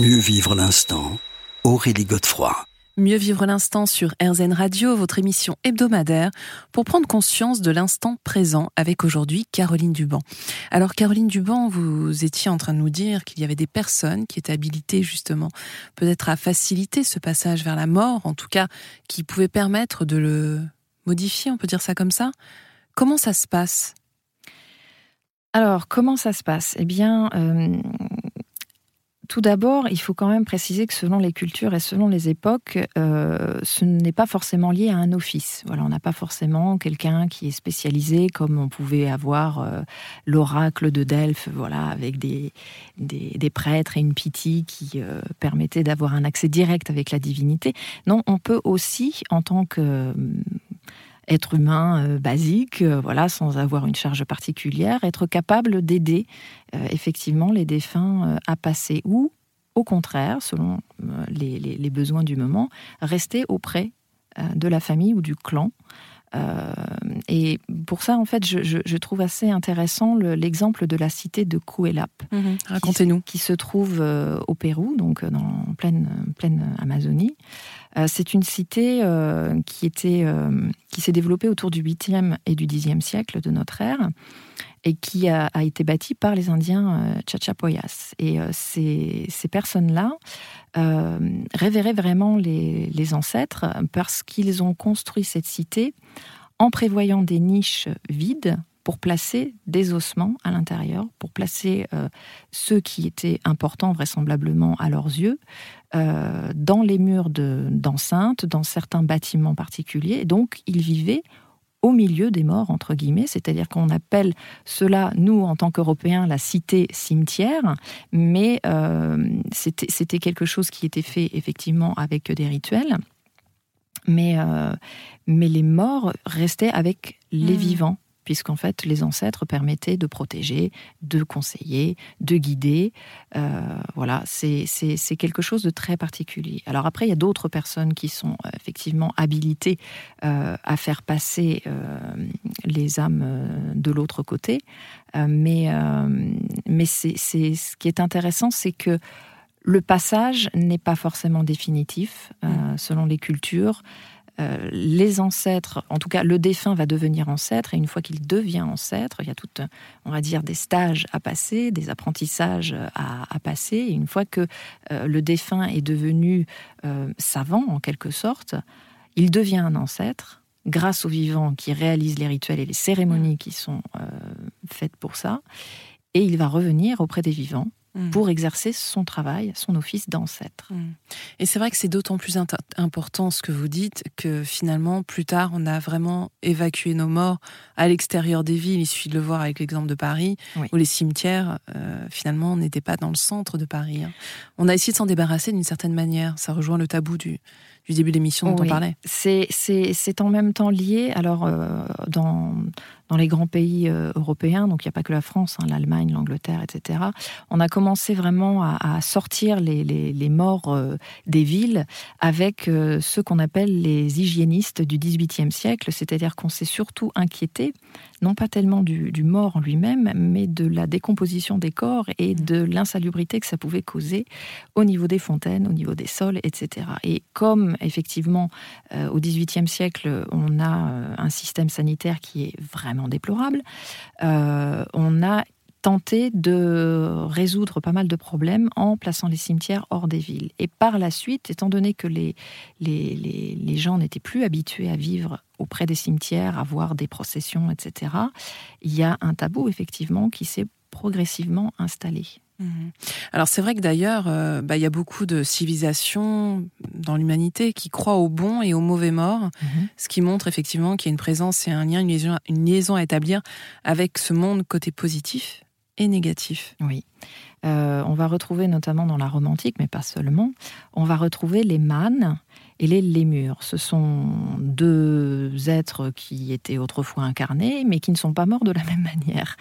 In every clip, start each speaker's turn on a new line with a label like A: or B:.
A: Mieux vivre l'instant, Aurélie Godefroy.
B: Mieux vivre l'instant sur RZN Radio, votre émission hebdomadaire, pour prendre conscience de l'instant présent avec aujourd'hui Caroline Duban. Alors Caroline Duban, vous étiez en train de nous dire qu'il y avait des personnes qui étaient habilitées justement peut-être à faciliter ce passage vers la mort, en tout cas qui pouvaient permettre de le modifier, on peut dire ça comme ça. Comment ça se passe?
C: Alors comment ça se passe? Eh bien... Euh, tout d'abord, il faut quand même préciser que selon les cultures et selon les époques, euh, ce n'est pas forcément lié à un office. Voilà, on n'a pas forcément quelqu'un qui est spécialisé, comme on pouvait avoir euh, l'oracle de Delphes, voilà, avec des, prêtres et une pitié qui euh, permettaient d'avoir un accès direct avec la divinité. Non, on peut aussi, en tant que être humain basique, voilà, sans avoir une charge particulière, être capable d'aider euh, effectivement les défunts euh, à passer ou, au contraire, selon euh, les, besoins du moment, rester auprès de la famille ou du clan. et pour ça, en fait, je, trouve assez intéressant l'exemple de la cité de Kuelap.
B: Mhm. Racontez-nous.
C: Qui, se trouve au Pérou, donc dans pleine, pleine Amazonie. C'est une cité qui, était, qui s'est développée autour du 8e et du 10e siècle de notre ère et qui a, été bâti par les Indiens euh, Chachapoyas. Et euh, ces, ces personnes-là euh, révéraient vraiment les, les ancêtres parce qu'ils ont construit cette cité en prévoyant des niches vides pour placer des ossements à l'intérieur, pour placer ceux qui étaient importants vraisemblablement à leurs yeux dans les murs d'enceintes, dans certains bâtiments particuliers. Et donc, ils vivaient au milieu des morts, entre guillemets, c'est-à-dire qu'on appelle cela, nous, en tant qu'Européens, la cité cimetière, mais euh, c'était quelque chose qui était fait effectivement avec des rituels. Mais, euh, mais les morts restaient avec les mmh. vivants puisqu'en fait les ancêtres permettaient de protéger, de conseiller, de guider. Euh, voilà, c'est quelque chose de très particulier. Alors après, il y a d'autres personnes qui sont euh, effectivement habilitées euh, à faire passer les âmes de l'autre côté, mais, mais c'est ce qui est intéressant, c'est que le passage n'est pas forcément définitif mmh. selon les cultures. Euh, les ancêtres, en tout cas le défunt va devenir ancêtre, et une fois qu'il devient ancêtre, il y a tout, on va dire, des stages à passer, des apprentissages à, passer, une fois que euh, le défunt est devenu euh, savant, en quelque sorte, il devient un ancêtre, grâce aux vivants qui réalisent les rituels et les cérémonies qui sont faites pour ça, et il va revenir auprès des vivants Mm. pour exercer son travail, son office d'ancêtre. Mm.
B: Et c'est vrai que c'est d'autant plus important ce que vous dites que finalement, plus tard, on a vraiment évacué nos morts à l'extérieur des villes. Il suffit de le voir avec l'exemple de Paris, où les cimetières, euh, finalement, n'étaient pas dans le centre de Paris. Hein. On a essayé de s'en débarrasser d'une certaine manière. Ça rejoint le tabou du, du début de l'émission dont on parlait.
C: C'est en même temps lié. Alors, euh, dans dans les grands pays euh, européens, donc il n'y a pas que la France, hein, l'Allemagne, l'Angleterre, etc., on a commencé vraiment à, sortir les, les, morts euh, des villes avec euh, ce qu'on appelle les hygiénistes du XVIIIe siècle, c'est-à-dire qu'on s'est surtout inquiété, non pas tellement du, du mort en lui-même, mais de la décomposition des corps et mmh. de l'insalubrité que ça pouvait causer au niveau des fontaines, au niveau des sols, etc. Et comme effectivement au XVIIIe siècle, on a un système sanitaire qui est vraiment déplorable. Euh, on a tenté de résoudre pas mal de problèmes en plaçant les cimetières hors des villes. Et par la suite, étant donné que les, les, les, gens n'étaient plus habitués à vivre auprès des cimetières, à voir des processions, etc., il y a un tabou, effectivement, qui s'est progressivement installé.
B: Mhm. Alors c'est vrai que d'ailleurs, euh, bah, il y a beaucoup de civilisations dans l'humanité qui croient au bon et au mauvais mort, mhm. ce qui montre effectivement qu'il y a une présence et un lien, une liaison, une liaison à établir avec ce monde côté positif et négatif.
C: Oui. Euh, on va retrouver notamment dans la romantique, mais pas seulement, on va retrouver les mânes et les lémures. Ce sont deux êtres qui étaient autrefois incarnés, mais qui ne sont pas morts de la même manière.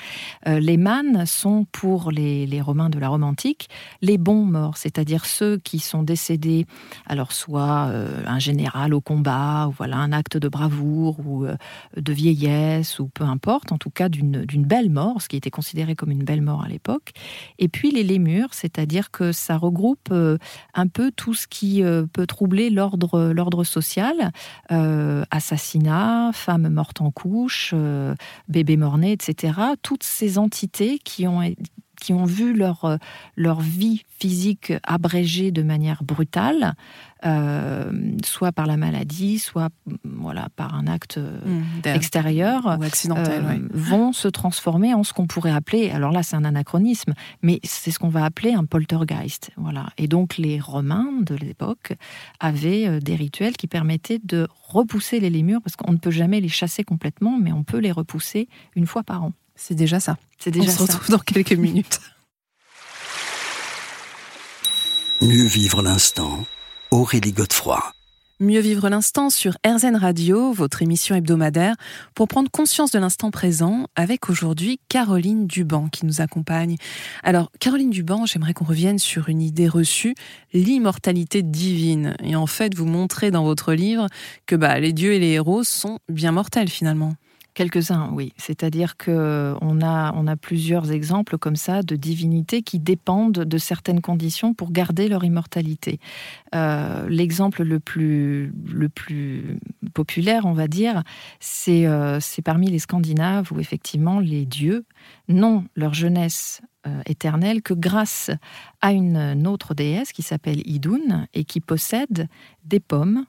C: Euh, les mânes sont pour les, Romains de la Rome antique les bons morts, c'est-à-dire ceux qui sont décédés, alors soit euh, un général au combat, ou voilà un acte de bravoure ou euh, de vieillesse, ou peu importe, en tout cas d'une belle mort, ce qui était considéré comme une belle mort à l'époque. Et puis les lémures, c'est-à-dire que ça regroupe un peu tout ce qui peut troubler l'ordre l'ordre social, euh, assassinat, femmes mortes en couche, euh, bébés mornés, etc. Toutes ces entités qui ont qui ont vu leur, leur vie physique abrégée de manière brutale, euh, soit par la maladie, soit voilà par un acte mmh, extérieur,
B: ou accidentel, euh,
C: vont se transformer en ce qu'on pourrait appeler, alors là c'est un anachronisme, mais c'est ce qu'on va appeler un poltergeist. Voilà. Et donc les Romains de l'époque avaient euh, des rituels qui permettaient de repousser les lémures, parce qu'on ne peut jamais les chasser complètement, mais on peut les repousser une fois par an.
B: C'est déjà ça.
C: C'est déjà
B: On se retrouve dans quelques minutes.
A: Mieux vivre l'instant. Aurélie Godefroy.
B: Mieux vivre l'instant sur RZN Radio, votre émission hebdomadaire, pour prendre conscience de l'instant présent, avec aujourd'hui Caroline Duban qui nous accompagne. Alors, Caroline Duban, j'aimerais qu'on revienne sur une idée reçue, l'immortalité divine. Et en fait, vous montrez dans votre livre que bah, les dieux et les héros sont bien mortels finalement.
C: Quelques-uns, oui. C'est-à-dire que on a, on a plusieurs exemples comme ça de divinités qui dépendent de certaines conditions pour garder leur immortalité. Euh, l'exemple le plus, populaire, on va dire, c'est euh, parmi les Scandinaves où effectivement les dieux n'ont leur jeunesse euh, éternelle que grâce à une autre déesse qui s'appelle Idun et qui possède des pommes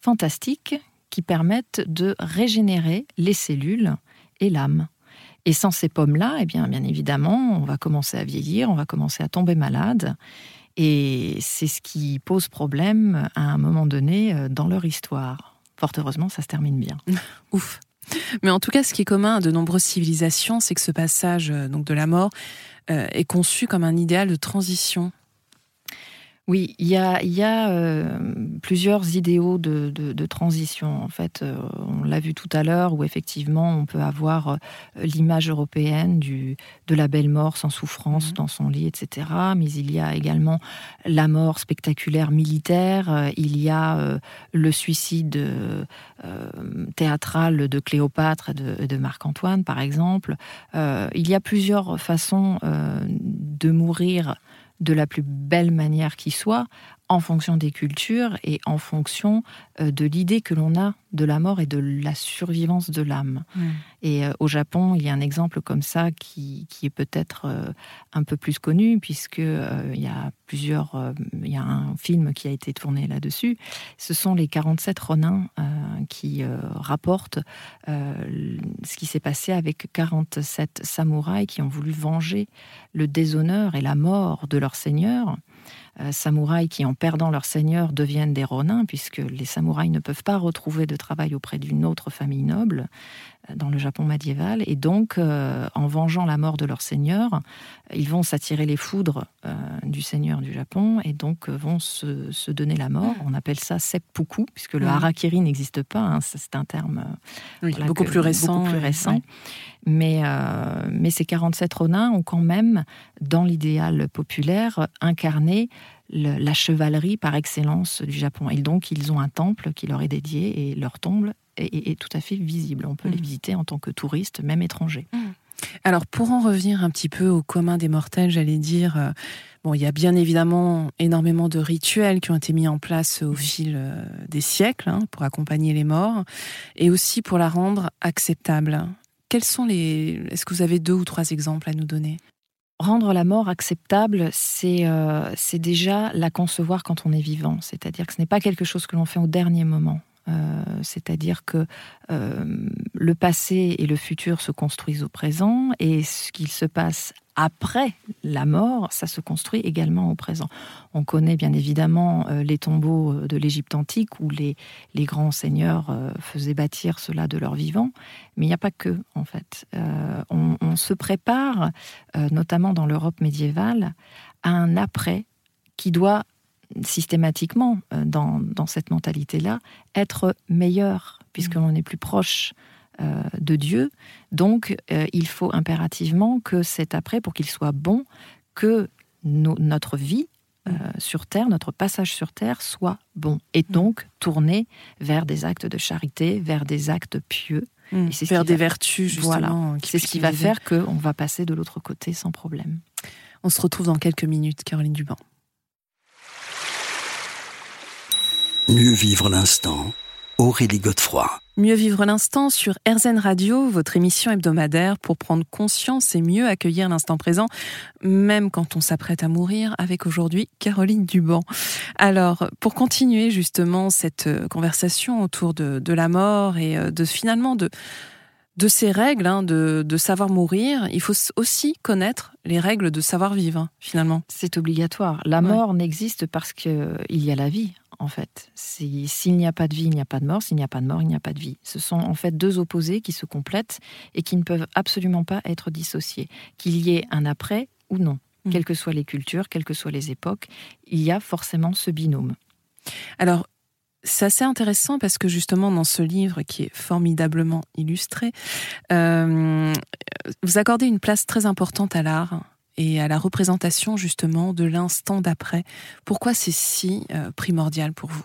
C: fantastiques qui permettent de régénérer les cellules et l'âme. Et sans ces pommes-là, eh bien, bien évidemment, on va commencer à vieillir, on va commencer à tomber malade. Et c'est ce qui pose problème à un moment donné euh, dans leur histoire. Fort heureusement, ça se termine bien.
B: Ouf. Mais en tout cas, ce qui est commun à de nombreuses civilisations, c'est que ce passage euh, donc de la mort euh, est conçu comme un idéal de transition
C: oui, il y a, euh, plusieurs idéaux de, transition. En fait, euh, on l'a vu tout à l'heure, où effectivement, on peut avoir euh, l'image européenne du, de la belle mort sans souffrance mmh. dans son lit, etc. Mais il y a également la mort spectaculaire militaire. Il y a le suicide théâtral de Cléopâtre et de Marc-Antoine, par exemple. il y a plusieurs façons de mourir de la plus belle manière qui soit, en fonction des cultures et en fonction euh, de l'idée que l'on a de la mort et de la survivance de l'âme. Et euh, au Japon, il y a un exemple comme ça qui, est peut-être euh, un peu plus connu, puisque il y a plusieurs, il y a un film qui a été tourné là-dessus. Ce sont les 47 Ronins qui rapportent ce qui s'est passé avec 47 samouraïs qui ont voulu venger le déshonneur et la mort de leur seigneur euh, samouraïs qui, en perdant leur seigneur, deviennent des ronins, puisque les samouraïs ne peuvent pas retrouver de travail auprès d'une autre famille noble euh, dans le Japon médiéval. Et donc, euh, en vengeant la mort de leur seigneur, ils vont s'attirer les foudres du seigneur du Japon et donc vont se, donner la mort. On appelle ça seppuku, puisque le harakiri n'existe pas. Hein. c'est un terme
B: beaucoup, plus récent,
C: plus récent. Mais, mais ces 47 ronins ont quand même, dans l'idéal populaire, incarné la chevalerie par excellence du Japon. Et donc, ils ont un temple qui leur est dédié et leur tombe est, tout à fait visible. On peut les mmh. visiter en tant que touristes, même étrangers. Mmh.
B: Alors, pour en revenir un petit peu au commun des mortels, j'allais dire, euh, bon, il y a bien évidemment énormément de rituels qui ont été mis en place au mmh. fil euh, des siècles hein, pour accompagner les morts et aussi pour la rendre acceptable. Quels sont les. Est-ce que vous avez deux ou trois exemples à nous donner?
C: Rendre la mort acceptable, euh, c'est déjà la concevoir quand on est vivant. C'est-à-dire que ce n'est pas quelque chose que l'on fait au dernier moment. Euh, c'est-à-dire que euh, le passé et le futur se construisent au présent et ce qu'il se passe après la mort, ça se construit également au présent. On connaît bien évidemment euh, les tombeaux de l'Égypte antique où les, grands seigneurs faisaient bâtir cela de leur vivant, mais il n'y a pas que, en fait. On, on, se prépare, notamment dans l'Europe médiévale, à un après qui doit systématiquement dans, dans cette mentalité-là, être meilleur, puisque l'on est plus proche de Dieu. Donc, il faut impérativement que c'est après, pour qu'il soit bon, que notre vie euh, sur Terre, notre passage sur Terre soit bon. Et mm. donc tourner vers des actes de charité, vers des actes pieux.
B: Mm. Vers des vertus, justement.
C: C'est ce qui va faire qu'on va passer de l'autre côté sans problème.
B: On se retrouve dans quelques minutes, Caroline Duban.
A: Mieux vivre l'instant Aurélie Godefroy.
B: Mieux vivre l'instant sur RZN Radio, votre émission hebdomadaire pour prendre conscience et mieux accueillir l'instant présent, même quand on s'apprête à mourir, avec aujourd'hui Caroline Duban. Alors, pour continuer justement cette euh, conversation autour de, de la mort et euh, de finalement de de ces règles hein, de, de, savoir mourir, il faut aussi connaître les règles de savoir vivre, finalement.
C: C'est obligatoire. La mort n'existe parce qu'il y a la vie en fait. S'il n'y a pas de vie, il n'y a pas de mort. S'il n'y a pas de mort, il n'y a pas de vie. Ce sont en fait deux opposés qui se complètent et qui ne peuvent absolument pas être dissociés. Qu'il y ait un après ou non, mm. quelles que soient les cultures, quelles que soient les époques, il y a forcément ce binôme.
B: Alors, c'est assez intéressant parce que justement dans ce livre qui est formidablement illustré, euh, vous accordez une place très importante à l'art et à la représentation justement de l'instant d'après. Pourquoi c'est si euh, primordial pour vous?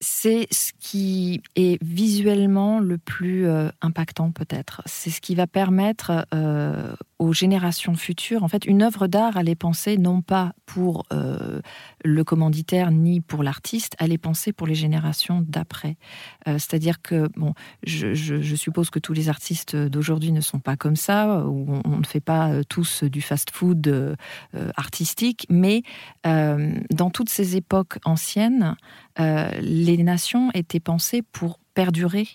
C: C'est ce qui est visuellement le plus euh, impactant peut-être. C'est ce qui va permettre euh, aux générations futures, en fait, une œuvre d'art, elle est pensée non pas pour euh, le commanditaire ni pour l'artiste, elle est pensée pour les générations d'après. C'est-à-dire que, bon, je, suppose que tous les artistes d'aujourd'hui ne sont pas comme ça, ou on, ne fait pas tous du fast-food artistique, mais dans toutes ces époques anciennes, euh, les nations étaient pensées pour perdurer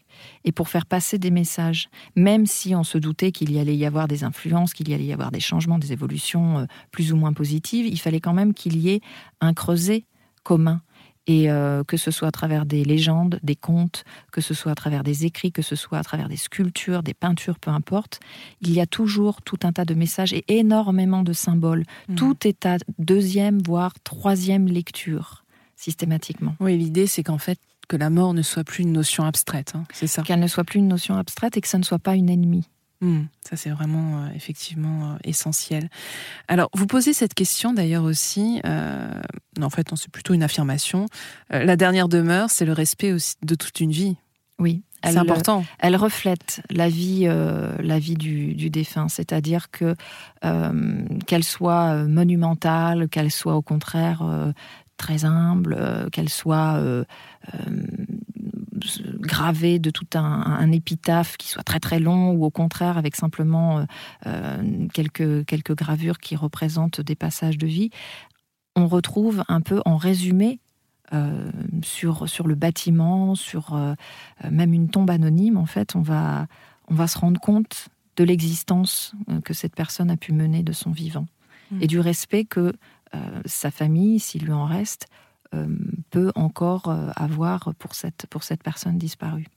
C: et pour faire passer des messages, même si on se doutait qu'il y allait y avoir des influences, qu'il y allait y avoir des changements, des évolutions euh, plus ou moins positives, il fallait quand même qu'il y ait un creuset commun. Et euh, que ce soit à travers des légendes, des contes, que ce soit à travers des écrits, que ce soit à travers des sculptures, des peintures, peu importe, il y a toujours tout un tas de messages et énormément de symboles. Mmh. Tout est à deuxième, voire troisième lecture systématiquement.
B: Oui, l'idée c'est qu'en fait que la mort ne soit plus une notion abstraite, hein, c'est ça?
C: Qu'elle ne soit plus une notion abstraite et que ça ne soit pas une ennemie.
B: Hmm, ça c'est vraiment euh, effectivement euh, essentiel. Alors vous posez cette question d'ailleurs aussi, euh, en fait c'est plutôt une affirmation. la dernière demeure, c'est le respect aussi de toute une vie.
C: Oui,
B: c'est important.
C: Elle reflète la vie, la vie du, du défunt, c'est-à-dire que qu'elle soit monumentale, qu'elle soit au contraire très humble, euh, qu'elle soit euh, euh, gravée de tout un, épitaphe qui soit très très long ou au contraire avec simplement quelques, quelques gravures qui représentent des passages de vie, on retrouve un peu en résumé sur, sur le bâtiment, sur même une tombe anonyme, en fait, on va, on va se rendre compte de l'existence que cette personne a pu mener de son vivant mmh. et du respect que sa famille, s'il lui en reste, euh, peut encore euh, avoir pour cette, pour cette personne disparue.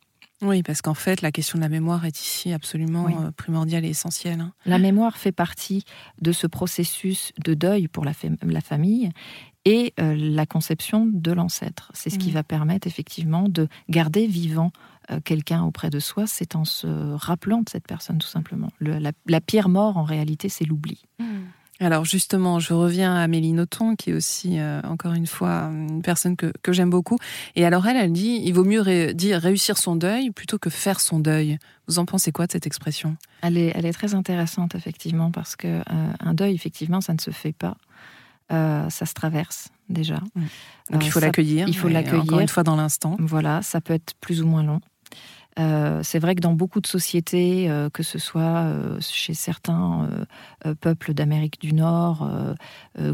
B: Oui, parce qu'en fait, la question de la mémoire est ici absolument primordiale et essentielle. Hein.
C: La mémoire fait partie de ce processus de deuil pour la, la famille et la conception de l'ancêtre. C'est ce qui mm. va permettre effectivement de garder vivant quelqu'un auprès de soi, c'est en se rappelant de cette personne tout simplement. la, pire mort en réalité, c'est l'oubli. Mm.
B: Alors justement, je reviens à Amélie Nothomb, qui est aussi, euh, encore une fois, une personne que, j'aime beaucoup. Et alors elle, elle dit, il vaut mieux dire réussir son deuil plutôt que faire son deuil. Vous en pensez quoi de cette expression?
C: Elle est, elle est très intéressante, effectivement, parce que euh, un deuil, effectivement, ça ne se fait pas. Euh, ça se traverse déjà.
B: Donc il faut l'accueillir.
C: Il faut l'accueillir. Encore
B: une fois dans l'instant.
C: Voilà, ça peut être plus ou moins long. Euh, c'est vrai que dans beaucoup de sociétés, euh, que ce soit euh, chez certains peuples d'Amérique du Nord,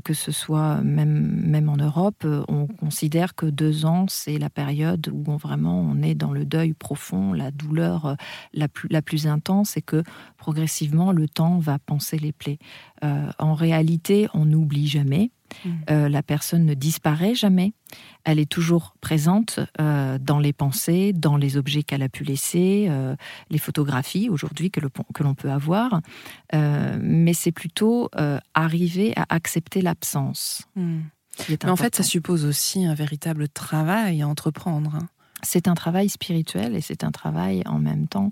C: que ce soit même, même en Europe, on considère que deux ans, c'est la période où on, vraiment on est dans le deuil profond, la douleur la plus, la plus intense, et que progressivement le temps va penser les plaies. en réalité, on n'oublie jamais. Euh, la personne ne disparaît jamais. Elle est toujours présente euh, dans les pensées, dans les objets qu'elle a pu laisser, euh, les photographies aujourd'hui que, l'on peut avoir. mais c'est plutôt arriver à accepter l'absence.
B: Mm. Mais en fait, ça suppose aussi un véritable travail à entreprendre. Hein.
C: C'est un travail spirituel et c'est un travail en même temps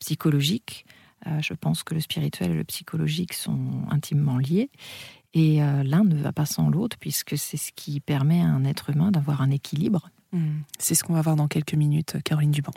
C: psychologique. Je pense que le spirituel et le psychologique sont intimement liés. Et euh, l'un ne va pas sans l'autre, puisque c'est ce qui permet à un être humain d'avoir un équilibre.
B: Hmm. C'est ce qu'on va voir dans quelques minutes, Caroline Duban.